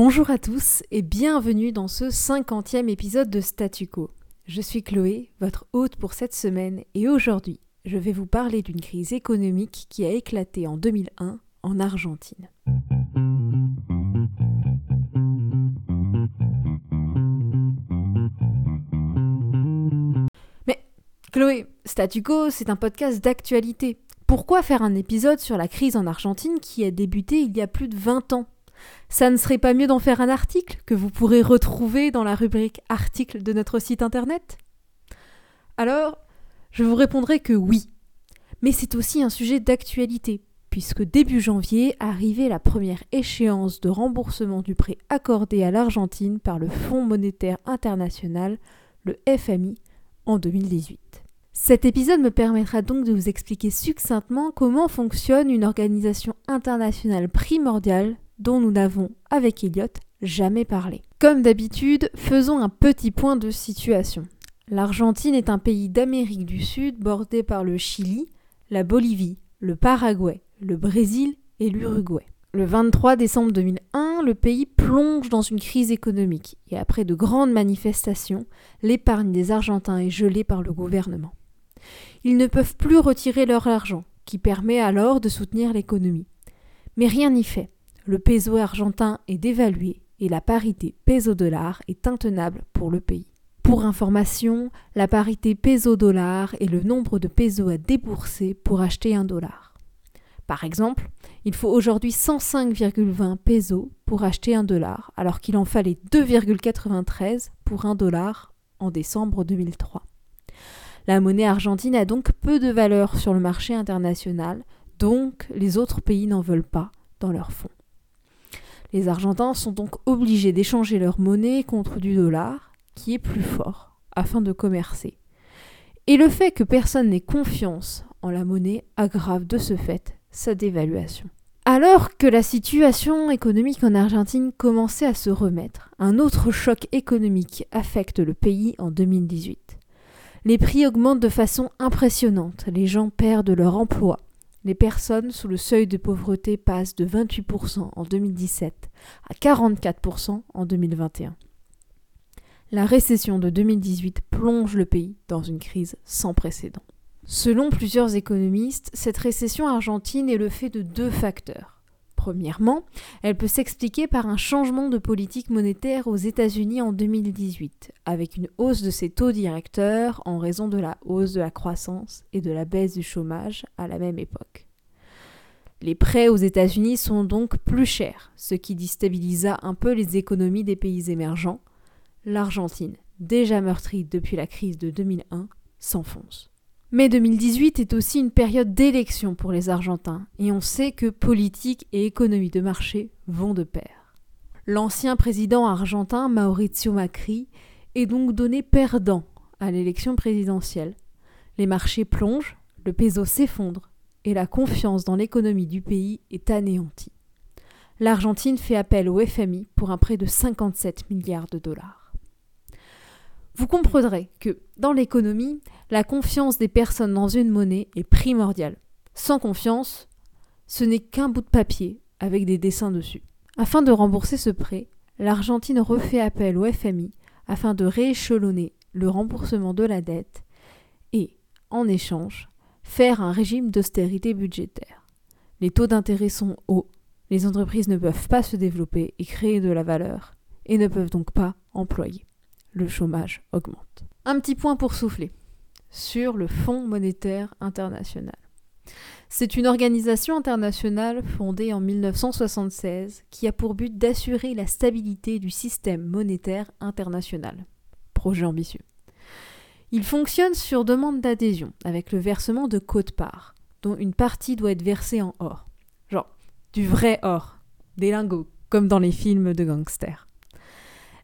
Bonjour à tous et bienvenue dans ce cinquantième épisode de Statu Quo. Je suis Chloé, votre hôte pour cette semaine, et aujourd'hui, je vais vous parler d'une crise économique qui a éclaté en 2001 en Argentine. Mais Chloé, Statu Quo, c'est un podcast d'actualité. Pourquoi faire un épisode sur la crise en Argentine qui a débuté il y a plus de 20 ans? Ça ne serait pas mieux d'en faire un article que vous pourrez retrouver dans la rubrique articles de notre site internet? Alors, je vous répondrai que oui. Mais c'est aussi un sujet d'actualité, puisque début janvier arrivait la première échéance de remboursement du prêt accordé à l'Argentine par le Fonds monétaire international, le FMI, en 2018. Cet épisode me permettra donc de vous expliquer succinctement comment fonctionne une organisation internationale primordiale dont nous n'avons, avec Elliot, jamais parlé. Comme d'habitude, faisons un petit point de situation. L'Argentine est un pays d'Amérique du Sud bordé par le Chili, la Bolivie, le Paraguay, le Brésil et l'Uruguay. Le 23 décembre 2001, le pays plonge dans une crise économique et après de grandes manifestations, l'épargne des Argentins est gelée par le gouvernement. Ils ne peuvent plus retirer leur argent, qui permet alors de soutenir l'économie. Mais rien n'y fait. Le peso argentin est dévalué et la parité peso-dollar est intenable pour le pays. Pour information, la parité peso-dollar est le nombre de pesos à débourser pour acheter un dollar. Par exemple, il faut aujourd'hui 105,20 pesos pour acheter un dollar, alors qu'il en fallait 2,93 pour un dollar en décembre 2003. La monnaie argentine a donc peu de valeur sur le marché international, donc les autres pays n'en veulent pas dans leurs fonds. Les Argentins sont donc obligés d'échanger leur monnaie contre du dollar, qui est plus fort, afin de commercer. Et le fait que personne n'ait confiance en la monnaie aggrave de ce fait sa dévaluation. Alors que la situation économique en Argentine commençait à se remettre, un autre choc économique affecte le pays en 2018. Les prix augmentent de façon impressionnante, les gens perdent leur emploi, les personnes sous le seuil de pauvreté passent de 28% en 2017 à 44% en 2021. La récession de 2018 plonge le pays dans une crise sans précédent. Selon plusieurs économistes, cette récession argentine est le fait de deux facteurs. Premièrement, elle peut s'expliquer par un changement de politique monétaire aux États-Unis en 2018, avec une hausse de ses taux directeurs en raison de la hausse de la croissance et de la baisse du chômage à la même époque. Les prêts aux États-Unis sont donc plus chers, ce qui déstabilisa un peu les économies des pays émergents. L'Argentine, déjà meurtrie depuis la crise de 2001, s'enfonce. Mais 2018 est aussi une période d'élection pour les Argentins, et on sait que politique et économie de marché vont de pair. L'ancien président argentin Mauricio Macri est donc donné perdant à l'élection présidentielle. Les marchés plongent, le peso s'effondre, et la confiance dans l'économie du pays est anéantie. L'Argentine fait appel au FMI pour un prêt de 57 milliards de dollars. Vous comprendrez que, dans l'économie, la confiance des personnes dans une monnaie est primordiale. Sans confiance, ce n'est qu'un bout de papier avec des dessins dessus. Afin de rembourser ce prêt, l'Argentine refait appel au FMI afin de rééchelonner le remboursement de la dette et, en échange, faire un régime d'austérité budgétaire. Les taux d'intérêt sont hauts, les entreprises ne peuvent pas se développer et créer de la valeur, et ne peuvent donc pas employer le chômage augmente. Un petit point pour souffler sur le Fonds monétaire international. C'est une organisation internationale fondée en 1976 qui a pour but d'assurer la stabilité du système monétaire international. Projet ambitieux. Il fonctionne sur demande d'adhésion avec le versement de quotes-parts, dont une partie doit être versée en or. Genre, du vrai or, des lingots, comme dans les films de gangsters.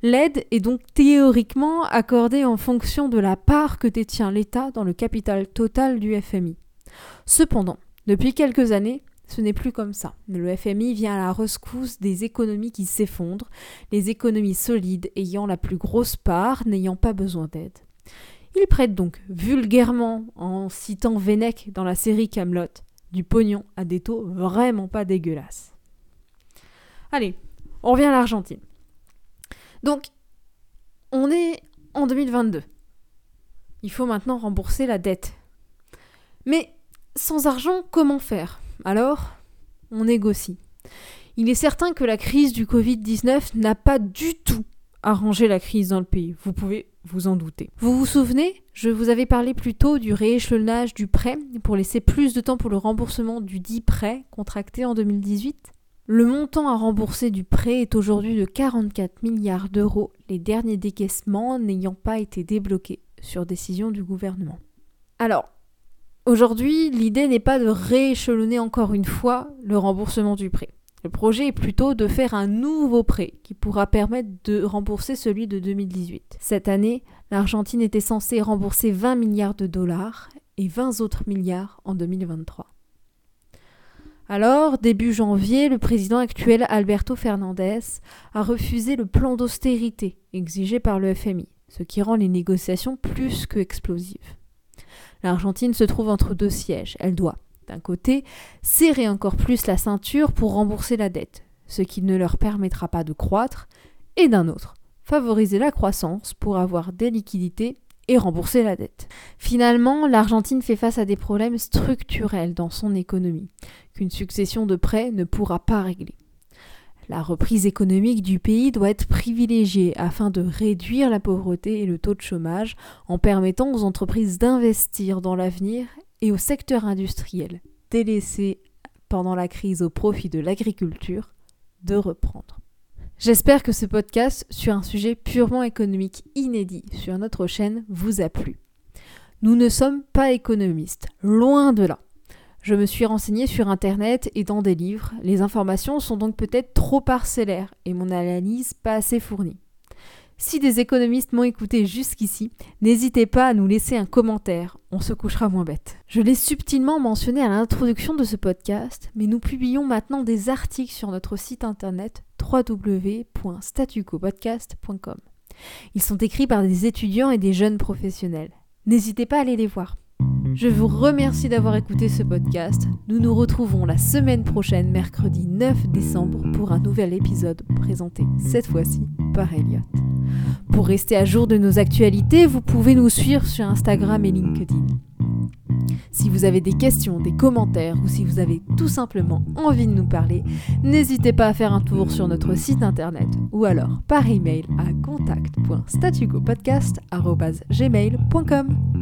L'aide est donc théoriquement accordée en fonction de la part que détient l'État dans le capital total du FMI. Cependant, depuis quelques années, ce n'est plus comme ça. Le FMI vient à la rescousse des économies qui s'effondrent, les économies solides ayant la plus grosse part n'ayant pas besoin d'aide. Il prête donc vulgairement, en citant Venec dans la série Camelot, du pognon à des taux vraiment pas dégueulasses. Allez, On revient à l'Argentine. Donc, on est en 2022. Il faut maintenant rembourser la dette. Mais sans argent, comment faire? Alors, on négocie. Il est certain que la crise du Covid-19 n'a pas du tout arrangé la crise dans le pays. Vous pouvez vous en douter. Vous vous souvenez? Je vous avais parlé plus tôt du rééchelonnage du prêt pour laisser plus de temps pour le remboursement du dit prêt contracté en 2018 le montant à rembourser du prêt est aujourd'hui de 44 milliards d'euros, les derniers décaissements n'ayant pas été débloqués sur décision du gouvernement. Alors, aujourd'hui, l'idée n'est pas de rééchelonner encore une fois le remboursement du prêt. Le projet est plutôt de faire un nouveau prêt qui pourra permettre de rembourser celui de 2018. Cette année, l'Argentine était censée rembourser 20 milliards de dollars et 20 autres milliards en 2023. Alors, début janvier, le président actuel Alberto Fernandez a refusé le plan d'austérité exigé par le FMI, ce qui rend les négociations plus que explosives. L'Argentine se trouve entre deux sièges. Elle doit, d'un côté, serrer encore plus la ceinture pour rembourser la dette, ce qui ne leur permettra pas de croître, et d'un autre, favoriser la croissance pour avoir des liquidités et rembourser la dette. Finalement, l'Argentine fait face à des problèmes structurels dans son économie, qu'une succession de prêts ne pourra pas régler. La reprise économique du pays doit être privilégiée afin de réduire la pauvreté et le taux de chômage en permettant aux entreprises d'investir dans l'avenir et au secteur industriel, délaissé pendant la crise au profit de l'agriculture, de reprendre. J'espère que ce podcast sur un sujet purement économique inédit sur notre chaîne vous a plu. Nous ne sommes pas économistes, loin de là. Je me suis renseignée sur Internet et dans des livres. Les informations sont donc peut-être trop parcellaires et mon analyse pas assez fournie. Si des économistes m'ont écouté jusqu'ici, n'hésitez pas à nous laisser un commentaire, on se couchera moins bête. Je l'ai subtilement mentionné à l'introduction de ce podcast, mais nous publions maintenant des articles sur notre site internet www.statucopodcast.com. Ils sont écrits par des étudiants et des jeunes professionnels. N'hésitez pas à aller les voir. Je vous remercie d'avoir écouté ce podcast. Nous nous retrouvons la semaine prochaine, mercredi 9 décembre, pour un nouvel épisode présenté cette fois-ci par Elliot. Pour rester à jour de nos actualités, vous pouvez nous suivre sur Instagram et LinkedIn. Si vous avez des questions, des commentaires ou si vous avez tout simplement envie de nous parler, n'hésitez pas à faire un tour sur notre site internet ou alors par email à contact.statucopodcast.gmail.com.